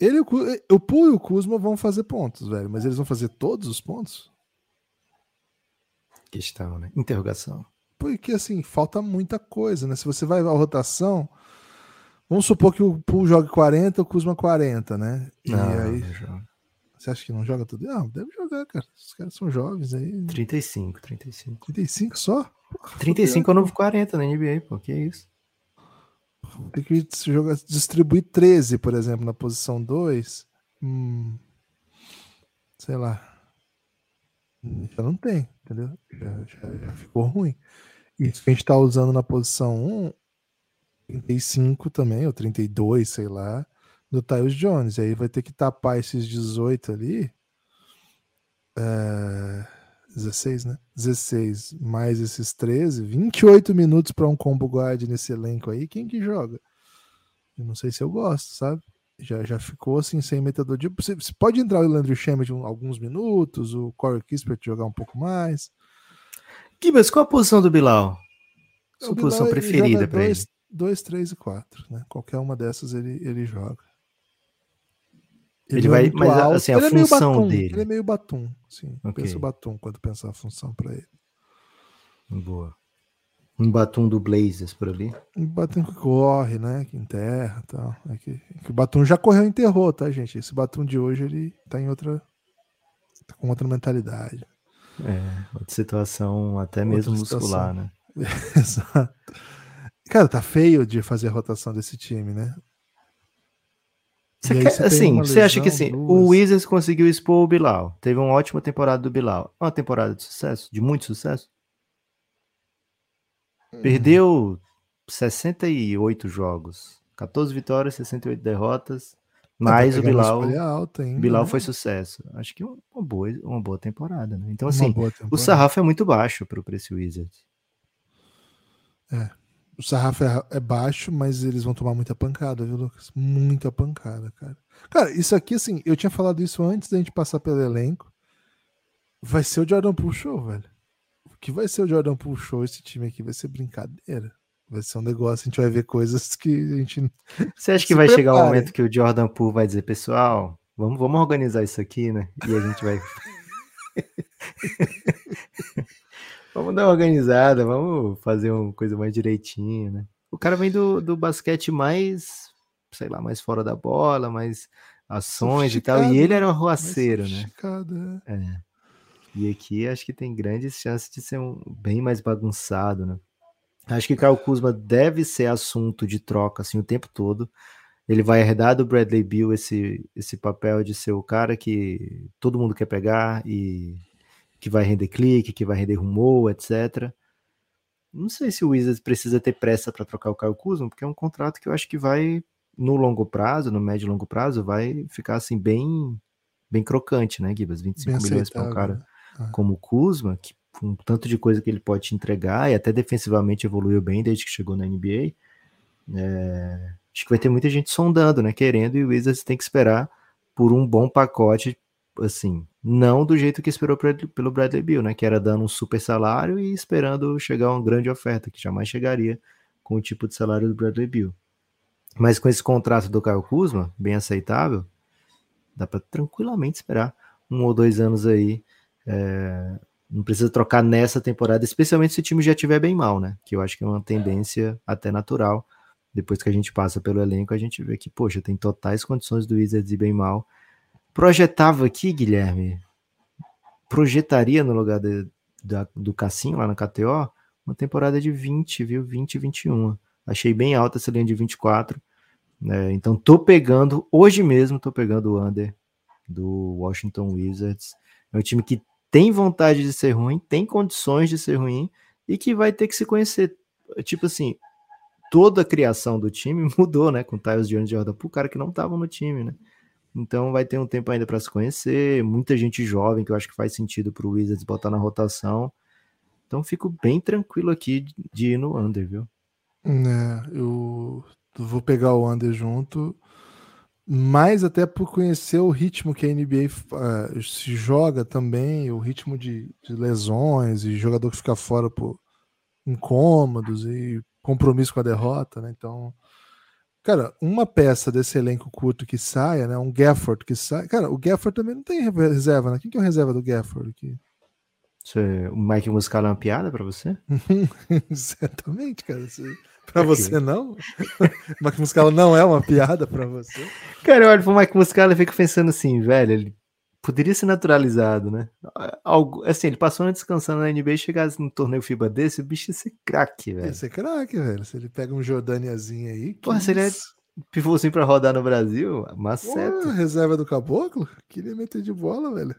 Ele, o Poole e o Kuzma vão fazer pontos, velho. Mas eles vão fazer todos os pontos? Questão, né? Interrogação. Porque, assim, falta muita coisa, né? Se você vai à rotação, vamos supor que o Poole jogue 40, o Kuzma 40, né? E não, aí... Não você acha que não joga tudo? Não, deve jogar, cara. Os caras são jovens aí. 35, 35. 35 só? Porra, 35 é o novo 40 na NBA, pô. Que isso? Tem que jogar, distribuir 13, por exemplo, na posição 2. Hum, sei lá. Já não tem, entendeu? Já, já, já ficou ruim. Isso que a gente tá usando na posição 1, 35 também, ou 32, sei lá do Tyus Jones. E aí vai ter que tapar esses 18 ali. É, 16, né? 16 mais esses 13, 28 minutos para um combo guard nesse elenco aí. Quem que joga? Eu não sei se eu gosto, sabe? Já, já ficou assim, sem metador de. Você, você pode entrar o Landry Shamet alguns minutos, o Corey Kispert jogar um pouco mais. Gibas, qual a posição do Bilal? Sua Bilal, posição preferida para ele? 2, 3 e 4, né? Qualquer uma dessas ele, ele joga. Ele, ele é vai, mas alto. assim, a ele função é batum, dele. Ele é meio batum, sim. Okay. Pensa o batum quando pensar a função para ele. Boa. Um batum do Blazers por ali. Um batum que corre, né? Que enterra e tal. É que, que, o batum já correu e enterrou, tá, gente? Esse batum de hoje, ele tá em outra. tá com outra mentalidade. É, outra situação até outra mesmo muscular, situação. né? Exato. Cara, tá feio de fazer a rotação desse time, né? Você quer, você assim, você acha que assim, o Wizards conseguiu expor o Bilal. Teve uma ótima temporada do Bilal. Uma temporada de sucesso, de muito sucesso. Hum. Perdeu 68 jogos. 14 vitórias, 68 derrotas. Mas tá o Bilal, alta Bilal né? foi sucesso. Acho que uma boa, uma boa temporada, né? Então, assim, o sarrafo é muito baixo para o preço Wizards. É o sarrafo é, é, baixo, mas eles vão tomar muita pancada, viu, Lucas? Muita pancada, cara. Cara, isso aqui, assim, eu tinha falado isso antes da gente passar pelo elenco. Vai ser o Jordan Poole Show, velho. O que vai ser o Jordan Show, esse time aqui? Vai ser brincadeira. Vai ser um negócio, a gente vai ver coisas que a gente. Você acha que vai prepare. chegar o um momento que o Jordan Poole vai dizer, pessoal, vamos, vamos organizar isso aqui, né? E a gente vai. Vamos dar uma organizada, vamos fazer uma coisa mais direitinho, né? O cara vem do, do basquete mais, sei lá, mais fora da bola, mais ações e tal, e ele era um roaceiro, né? É. E aqui acho que tem grandes chances de ser um, bem mais bagunçado, né? Acho que Kyle Kuzma deve ser assunto de troca assim o tempo todo. ele vai herdar do Bradley Bill esse, esse papel de ser o cara que todo mundo quer pegar e que vai render clique, que vai render rumor, etc. Não sei se o Wizards precisa ter pressa para trocar o Caio Kuzma, porque é um contrato que eu acho que vai, no longo prazo, no médio e longo prazo, vai ficar assim bem bem crocante, né, Gibas? 25 bem milhões para um cara né? Ah. como o Kuzma, que com tanto de coisa que ele pode te entregar, e até defensivamente evoluiu bem desde que chegou na NBA. É, acho que vai ter muita gente sondando, né? Querendo, e o Wizards tem que esperar por um bom pacote, assim, não do jeito que esperou pelo Bradley Bill, né? Que era dando um super salário e esperando chegar uma grande oferta, que jamais chegaria com o tipo de salário do Bradley Bill. Mas com esse contrato do Kyle Kuzma, bem aceitável, dá para tranquilamente esperar um ou dois anos aí. É, não precisa trocar nessa temporada, especialmente se o time já estiver bem mal, né? Que eu acho que é uma tendência até natural depois que a gente passa pelo elenco, a gente vê que, poxa, tem totais condições do Wizards ir bem mal. Projetava aqui, Guilherme, projetaria no lugar de, da, do Cassinho lá na KTO uma temporada de 20, viu? 20 e 21. Achei bem alta essa linha de 24. Né? Então tô pegando, hoje mesmo tô pegando o under do Washington Wizards. É um time que tem vontade de ser ruim, tem condições de ser ruim e que vai ter que se conhecer. Tipo assim, toda a criação do time mudou, né? Com o Tyus Jones e Jordan pro cara que não tava no time, né? Então vai ter um tempo ainda para se conhecer, muita gente jovem que eu acho que faz sentido pro Wizards botar na rotação. Então fico bem tranquilo aqui de ir no under, viu? É, eu vou pegar o under junto, mais até por conhecer o ritmo que a NBA uh, se joga também, o ritmo de, de lesões e jogador que fica fora por incômodos e compromisso com a derrota, né? Então, cara, uma peça desse elenco curto que saia, né? Um Gafford que sai. Cara, o Gafford também não tem reserva, né? Quem que é o reserva do Gafford aqui? Você, o Mike Muscala é uma piada para você? Certamente, cara. Para você não? Mike Muscala não é uma piada para você? Cara, eu olho pro Mike Muscala e fico pensando assim, velho, ele poderia ser naturalizado, né? Algo, assim, ele passou ano descansando na NBA e chegasse no torneio FIBA desse, o bicho ia ser craque, velho. Ia ser craque, velho. Se ele pega um Jordaniazinho aí. Porra, se ele é pivôzinho pra rodar no Brasil, maceta. reserva do Caboclo? Queria meter de bola, velho.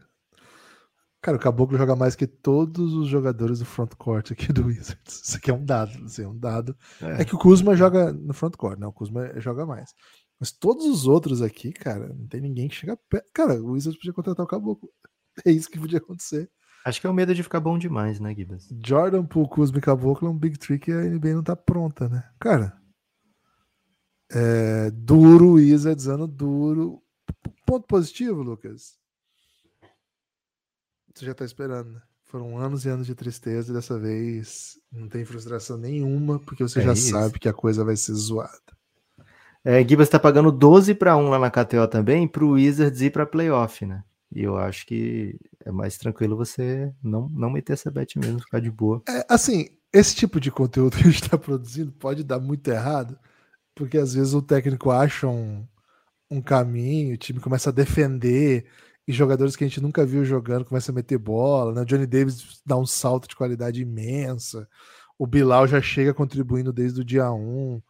Cara, o Caboclo joga mais que todos os jogadores do frontcourt aqui do Wizards. Isso aqui é um dado, assim, é um dado. É. é que o Kuzma joga no frontcourt, né? O Kuzma joga mais. Mas todos os outros aqui, cara, não tem ninguém que chega perto. Cara, o Wizards podia contratar o Caboclo. É isso que podia acontecer. Acho que é o medo de ficar bom demais, né, Gibas? Jordan, Poole, Kuzma e Caboclo é um big trick e a NBA não tá pronta, né? Cara, é duro, Wizards, ano duro. Ponto positivo, Lucas. Você já tá esperando, né? Foram anos e anos de tristeza e dessa vez não tem frustração nenhuma, porque você é já isso. sabe que a coisa vai ser zoada. É, Gibas está pagando 12 para 1 lá na KTO também, para o Wizards ir para playoff, né? E eu acho que é mais tranquilo você não, não meter essa bet mesmo, ficar de boa. É, assim, esse tipo de conteúdo que a gente está produzindo pode dar muito errado, porque às vezes o técnico acha um, um caminho, o time começa a defender, e jogadores que a gente nunca viu jogando começam a meter bola, né? O Johnny Davis dá um salto de qualidade imensa, o Bilal já chega contribuindo desde o dia 1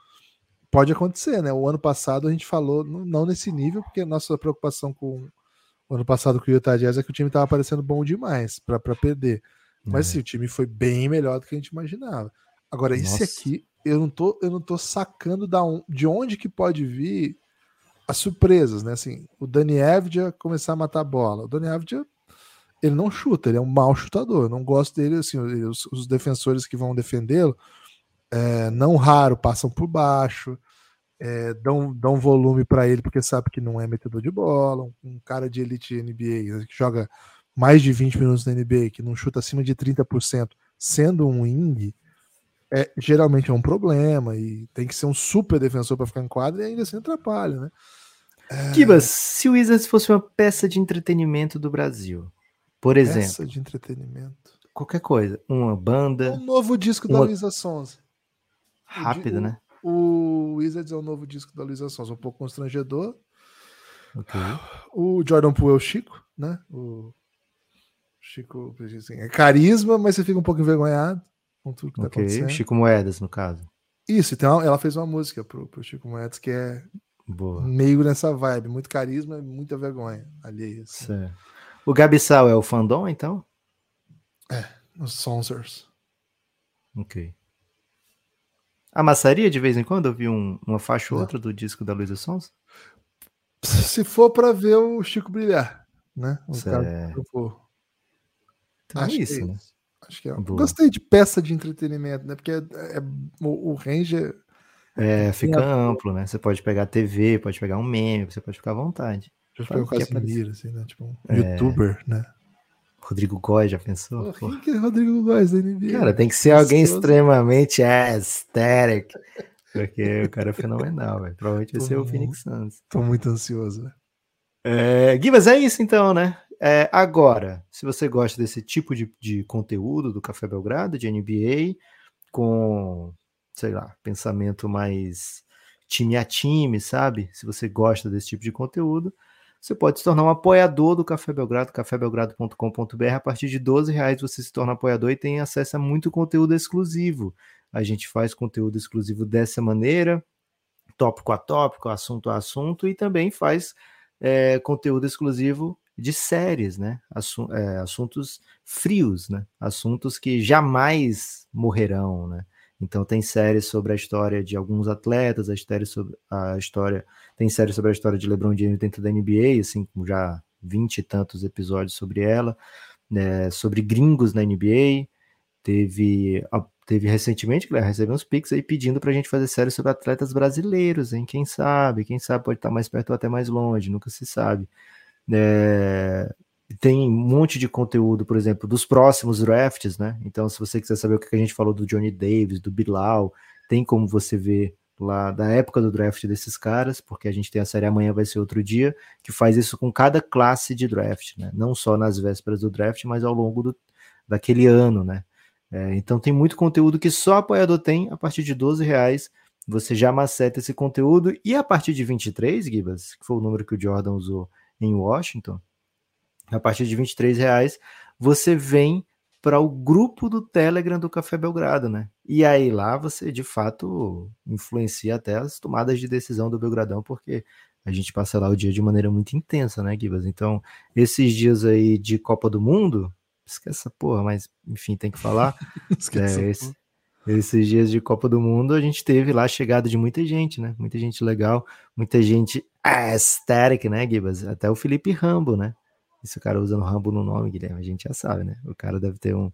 pode acontecer, né? O ano passado a gente falou, não nesse nível, porque a nossa preocupação com o ano passado com o Utah Jazz é que o time estava parecendo bom demais para perder. Mas é. sim, o time foi bem melhor do que a gente imaginava. Agora, Nossa. esse aqui, eu não tô, eu não tô sacando da on, de onde que pode vir as surpresas, né? Assim, o Dani Avdia começar a matar a bola. O Dani Avdia, ele não chuta, ele é um mau chutador. Eu não gosto dele, assim, os, os defensores que vão defendê-lo, é, não raro passam por baixo, é, dão, dão volume para ele porque sabe que não é metedor de bola, um, um cara de elite NBA né, que joga mais de 20 minutos na NBA, que não chuta acima de 30%, sendo um wing, é, geralmente é um problema e tem que ser um super defensor para ficar em quadra e ainda assim atrapalha, né? Kibas, se o Wizards fosse uma peça de entretenimento do Brasil, por exemplo. Peça de entretenimento. Qualquer coisa. Uma banda. Um novo disco uma... da Luísa Sonza. Rápido, o, né? O Wizards é o novo disco da Luísa Sonza, um pouco constrangedor. Okay. O Jordan Poole é o Chico, né? O Chico assim, é carisma, mas você fica um pouco envergonhado com tudo que tá okay. tá acontecendo. Chico Moedas, no caso. Isso, então ela fez uma música pro, pro Chico Moedas que é Boa. Meio nessa vibe, muito carisma e muita vergonha ali. Assim. O Gabissal é o fandom, então? É, os Sonsers. Ok. A maçaria, de vez em quando, eu vi um, uma faixa ou outra do disco da Luísa Sons? Se for para ver o Chico brilhar, né? O cara vou. Então é Acho é isso, né? Acho que é. Gostei de peça de entretenimento, né? Porque é, é o, o range é, fica amplo, né? Você pode pegar TV, pode pegar um meme, você pode ficar à vontade. Já pegar o Casimiro, assim, né? Tipo um é... youtuber, né? Rodrigo Góes, já pensou? Pô, quem que é Rodrigo Góes da NBA? Cara, tem que ser alguém extremamente aesthetic. Porque o cara é fenomenal, velho. Provavelmente vai ser o Phoenix Suns. Tô muito ansioso, velho. É, é isso então, né? É, agora, se você gosta desse tipo de, de conteúdo do Café Belgrado, de NBA, com, sei lá, pensamento mais time a time, sabe? Se você gosta desse tipo de conteúdo, você pode se tornar um apoiador do Café Belgrado, cafébelgrado.com.br. A partir de 12 reais você se torna apoiador e tem acesso a muito conteúdo exclusivo. A gente faz conteúdo exclusivo dessa maneira, tópico a tópico, assunto a assunto, e também faz é, conteúdo exclusivo de séries, né? É, assuntos frios, né? Assuntos que jamais morrerão, né? Então tem séries sobre a história de alguns atletas, a história sobre a história, tem séries sobre a história de LeBron James dentro da NBA, assim, com já vinte e tantos episódios sobre ela, né, sobre gringos na NBA. Teve, teve recentemente, que recebeu uns pics aí pedindo para a gente fazer séries sobre atletas brasileiros, hein? Quem sabe, quem sabe pode estar mais perto ou até mais longe, nunca se sabe. É, tem um monte de conteúdo, por exemplo, dos próximos drafts, né? Então, se você quiser saber o que a gente falou do Johnny Davis, do Bilal, tem como você ver lá da época do draft desses caras, porque a gente tem a série amanhã vai ser outro dia, que faz isso com cada classe de draft, né? Não só nas vésperas do draft, mas ao longo do, daquele ano, né? É, então tem muito conteúdo que só apoiador tem a partir de 12 reais. Você já maceta esse conteúdo e a partir de 23, Gibas, que foi o número que o Jordan usou em Washington, a partir de 23 reais, você vem para o grupo do Telegram do Café Belgrado, né? E aí lá você de fato influencia até as tomadas de decisão do Belgradão, porque a gente passa lá o dia de maneira muito intensa, né, Gibas? Então, esses dias aí de Copa do Mundo, esquece essa porra, mas enfim, tem que falar. é, esse, esses dias de Copa do Mundo, a gente teve lá a chegada de muita gente, né? Muita gente legal, muita gente aesthetic, né, Gibas? Até o Felipe Rambo, né? Esse cara usando Rambo no nome, Guilherme, a gente já sabe, né? O cara deve ter um,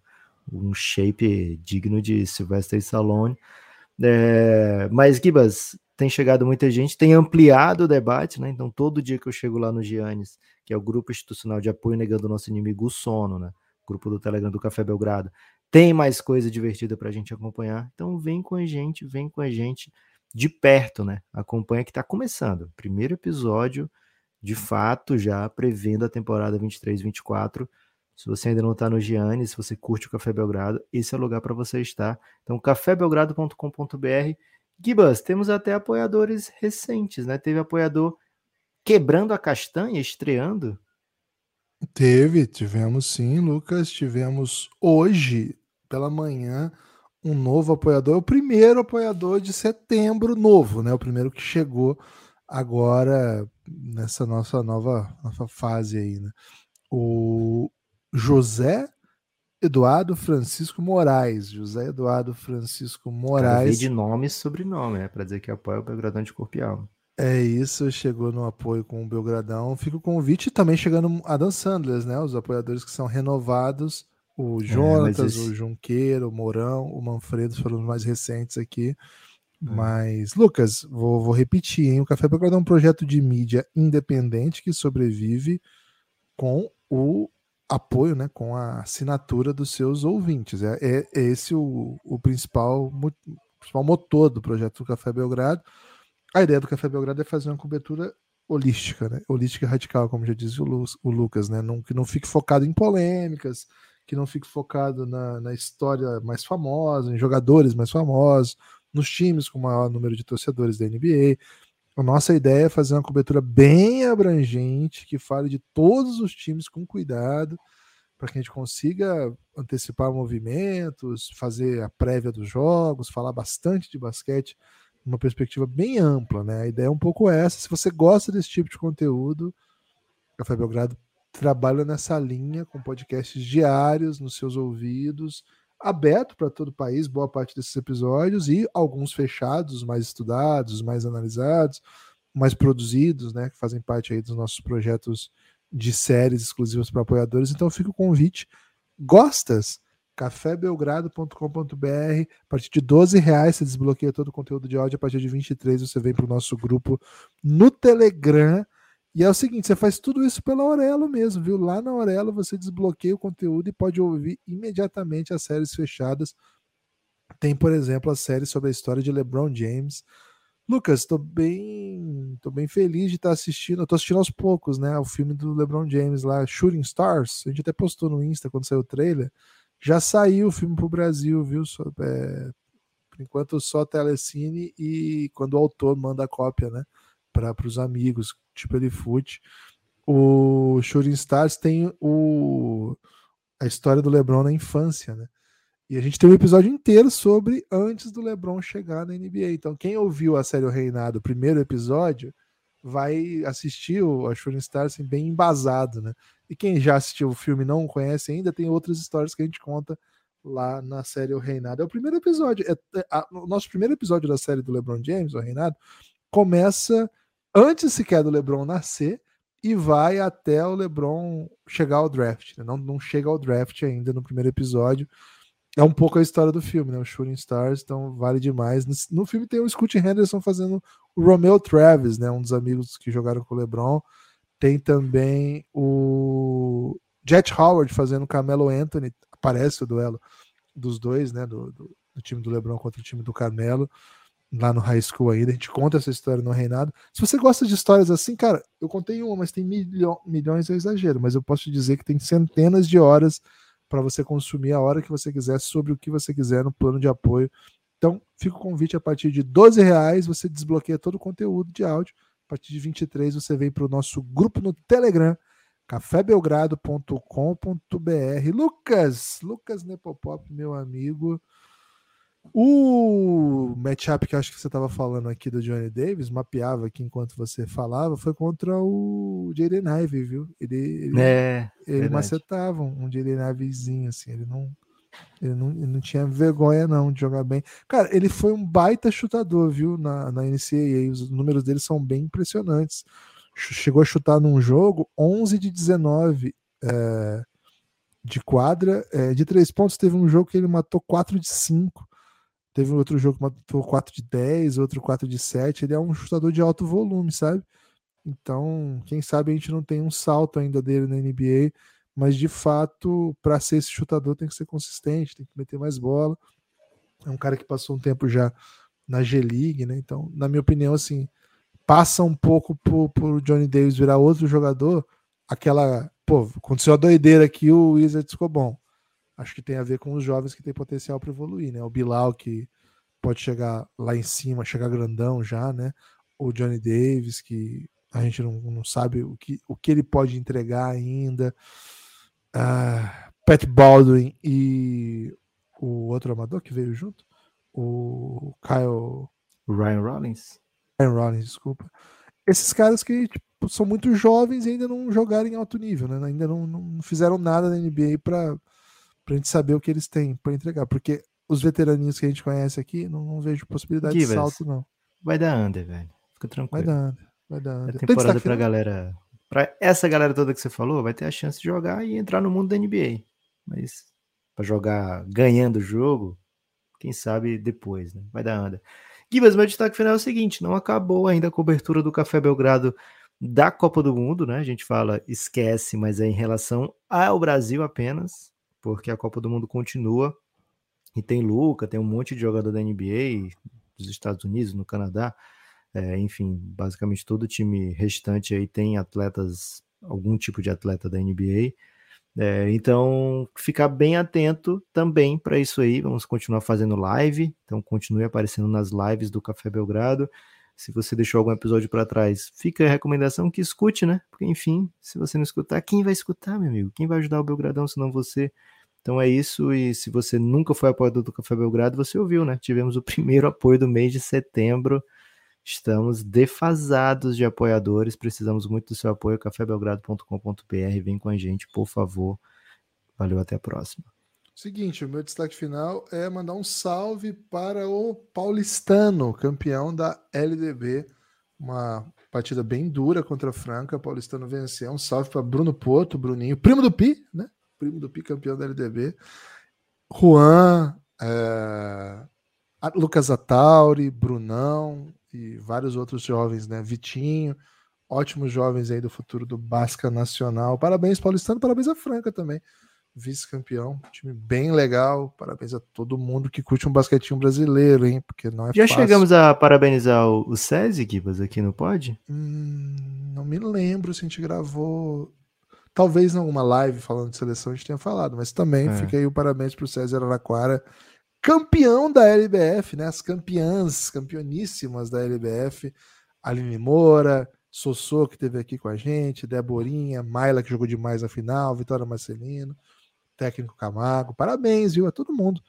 um shape digno de Sylvester Stallone. É, mas, Gibas, tem chegado muita gente, tem ampliado o debate, né? Então, todo dia que eu chego lá no Giannis, que é o grupo institucional de apoio negando o nosso inimigo, o sono, né? Grupo do Telegram do Café Belgrado. Tem mais coisa divertida para a gente acompanhar. Então, vem com a gente, vem com a gente de perto, né? Acompanha que está começando. Primeiro episódio de fato já prevendo a temporada 23-24. Se você ainda não está no Gianni, se você curte o Café Belgrado, esse é o lugar para você estar. Então, cafébelgrado.com.br. Gibas, temos até apoiadores recentes, né? Teve apoiador quebrando a castanha, estreando. Teve, tivemos sim, Lucas. Tivemos hoje, pela manhã, um novo apoiador, o primeiro apoiador de setembro novo, né? O primeiro que chegou agora nessa nossa nova, nova fase aí, né? O José Eduardo Francisco Moraes. José Eduardo Francisco Moraes. de nome e sobrenome, é para dizer que apoia o Belgradão de Corpial. É isso, chegou no apoio com o Belgradão. Fica o convite também chegando a Dan Sanders, né? Os apoiadores que são renovados. O é, Jonatas, é, esse... o Junqueiro, o Mourão, o Manfredo foram os mais recentes aqui. É. Mas, Lucas, vou, vou, repetir, hein? O Café Belgrado é um projeto de mídia independente que sobrevive com o apoio, né, com a assinatura dos seus ouvintes. É, é, é esse o, o principal, principal motor do projeto do Café Belgrado. A ideia do Café Belgrado é fazer uma cobertura holística, né? holística radical, como já disse o, Lu, o Lucas, né? Não, que não fique focado em polêmicas, que não fique focado na, na história mais famosa, em jogadores mais famosos, nos times com maior número de torcedores da NBA. A nossa ideia é fazer uma cobertura bem abrangente, que fale de todos os times com cuidado, para que a gente consiga antecipar movimentos, fazer a prévia dos jogos, falar bastante de basquete uma perspectiva bem ampla, né? A ideia é um pouco essa. Se você gosta desse tipo de conteúdo, Café Belgrado trabalha nessa linha com podcasts diários nos seus ouvidos, aberto para todo o país, boa parte desses episódios, e alguns fechados, mais estudados, mais analisados, mais produzidos, né? Que fazem parte aí dos nossos projetos de séries exclusivas para apoiadores. Então fica o convite. Gostas? cafébelgrado.com.br. A partir de 12 reais você desbloqueia todo o conteúdo de áudio. A partir de 23 você vem para o nosso grupo no Telegram. E é o seguinte, você faz tudo isso pela Aurelo mesmo, viu? Lá na Aurelo você desbloqueia o conteúdo e pode ouvir imediatamente as séries fechadas. Tem, por exemplo, a série sobre a história de LeBron James. Lucas, estou bem, tô bem feliz de estar assistindo. Estou assistindo aos poucos, né? O filme do LeBron James lá, Shooting Stars. A gente até postou no Insta quando saiu o trailer. Já saiu o filme para o Brasil, viu? É, por enquanto só telecine e quando o autor manda a cópia, né? Para os amigos, tipo ele fute. O Shooting Stars tem o, a história do LeBron na infância, né? E a gente tem um episódio inteiro sobre antes do LeBron chegar na NBA. Então, quem ouviu a série O Reinado, o primeiro episódio, vai assistir o Shooting Stars assim, bem embasado, né? E quem já assistiu o filme e não conhece ainda, tem outras histórias que a gente conta lá na série O Reinado. É o primeiro episódio. É, é, a, o nosso primeiro episódio da série do LeBron James, O Reinado, começa antes sequer do LeBron nascer e vai até o LeBron chegar ao draft. Né? Não, não chega ao draft ainda no primeiro episódio. É um pouco a história do filme, né? O Shooting Stars, então vale demais. No, filme tem o Scott Henderson fazendo o Romeo Travis, né? Um dos amigos que jogaram com o LeBron. Tem também o Jet Howard fazendo Carmelo Anthony. Aparece o duelo dos dois, né? Do, do, do, time do LeBron contra o time do Carmelo. Lá no high school ainda. A gente conta essa história no Reinado. Se você gosta de histórias assim, cara, eu contei uma, mas tem milho, milhões, é exagero. Mas eu posso te dizer que tem centenas de horas para você consumir a hora que você quiser, sobre o que você quiser no plano de apoio. Então, fica o convite a partir de 12 reais, você desbloqueia todo o conteúdo de áudio a partir de 23 você vem para o nosso grupo no Telegram, cafébelgrado.com.br. Lucas, Lucas Nepopop, meu amigo. O matchup que acho que você estava falando aqui do Johnny Davis, mapeava aqui enquanto você falava, foi contra o Jaden Ive, viu? Ele, ele, é, ele macetava um Jaden Ivezinho, assim, ele não ele não, ele não, tinha vergonha, não, de jogar bem. Cara, ele foi um baita chutador, viu, na, na NCAA. Os números dele são bem impressionantes. Chegou a chutar num jogo 11 de 19 é, de quadra. É, de três pontos, teve um jogo que ele matou 4 de 5. Teve outro jogo que matou 4 de 10, outro 4 de 7. Ele é um chutador de alto volume, sabe? Então, quem sabe a gente não tem um salto ainda dele na NBA mas de fato, para ser esse chutador, tem que ser consistente, tem que meter mais bola. É um cara que passou um tempo já na G-League, né? Então, na minha opinião, assim, passa um pouco por, por Johnny Davis virar outro jogador, aquela, pô, aconteceu a doideira aqui, o Wizards ficou bom. Acho que tem a ver com os jovens que têm potencial para evoluir, né? O Bilal que pode chegar lá em cima, chegar grandão já, né? O Johnny Davis que a gente não, não sabe o que, o que ele pode entregar ainda uh, Pat Baldwin e o outro amador que veio junto, o Kyle. Ryan Rollins. Ryan Rollins, desculpa. Esses caras que tipo, são muito jovens e ainda não jogaram em alto nível, né? ainda não, não fizeram nada na NBA para a gente saber o que eles têm para entregar, porque os veteraninhos que a gente conhece aqui, não, não vejo possibilidade Givas, de salto, não. Vai dar under, velho. Fica tranquilo. Vai dar under. Vai dar under. É temporada pra galera para essa galera toda que você falou, vai ter a chance de jogar e entrar no mundo da NBA. Mas para jogar ganhando o jogo, quem sabe depois, né? Vai dar anda. Gibas, meu destaque final é o seguinte: não acabou ainda a cobertura do Café Belgrado da Copa do Mundo, né? A gente fala esquece, mas é em relação ao Brasil apenas, porque a Copa do Mundo continua e tem Luca, tem um monte de jogador da NBA, dos Estados Unidos, no Canadá. É, enfim, basicamente todo o time restante aí tem atletas, algum tipo de atleta da NBA. É, então, ficar bem atento também para isso aí. Vamos continuar fazendo live, então continue aparecendo nas lives do Café Belgrado. Se você deixou algum episódio para trás, fica a recomendação que escute, né? Porque, enfim, se você não escutar, quem vai escutar, meu amigo? Quem vai ajudar o Belgradão se não você? Então é isso, e se você nunca foi apoiador do Café Belgrado, você ouviu, né? Tivemos o primeiro apoio do mês de setembro. Estamos defasados de apoiadores, precisamos muito do seu apoio, cafébelgrado.com.br. Vem com a gente, por favor. Valeu, até a próxima. Seguinte, o meu destaque final é mandar um salve para o Paulistano, campeão da LDB. Uma partida bem dura contra a Franca. Paulistano venceu. Um salve para Bruno Porto, Bruninho, primo do Pi, né? Primo do campeão da LDB. Juan, é, Lucas Atauri, Brunão e vários outros jovens, né? Vitinho, ótimos jovens aí do futuro do Basca Nacional. Parabéns, Paulistano, parabéns a Franca também. Vice-campeão, time bem legal. Parabéns a todo mundo que curte um basquetinho brasileiro, hein? Porque não é Já fácil. chegamos a parabenizar o, o SESI, Gibas, aqui no Pod? Hum, não me lembro se a gente gravou. Talvez em alguma live falando de seleção a gente tenha falado, mas também é. fica aí o parabéns para o César Araquara, campeão da LBF, né? As campeãs, campeoníssimas da LBF, Aline Moura, Sossô, que teve aqui com a gente, Deborinha, Maila, que jogou demais na final, Vitória Marcelino, técnico Camargo. Parabéns, viu? A todo mundo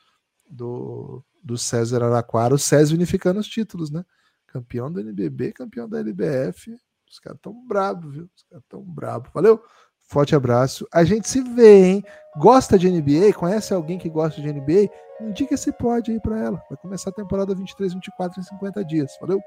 do, do César Araquara, o César unificando os títulos, né? Campeão do NBB, campeão da LBF. Os caras tão bravos, viu? Os caras tão bravos. Valeu! Forte abraço. A gente se vê, hein? Gosta de NBA? Conhece alguém que gosta de NBA? Indica esse pod aí para ela. Vai começar a temporada 23, 24 em 50 dias. Valeu?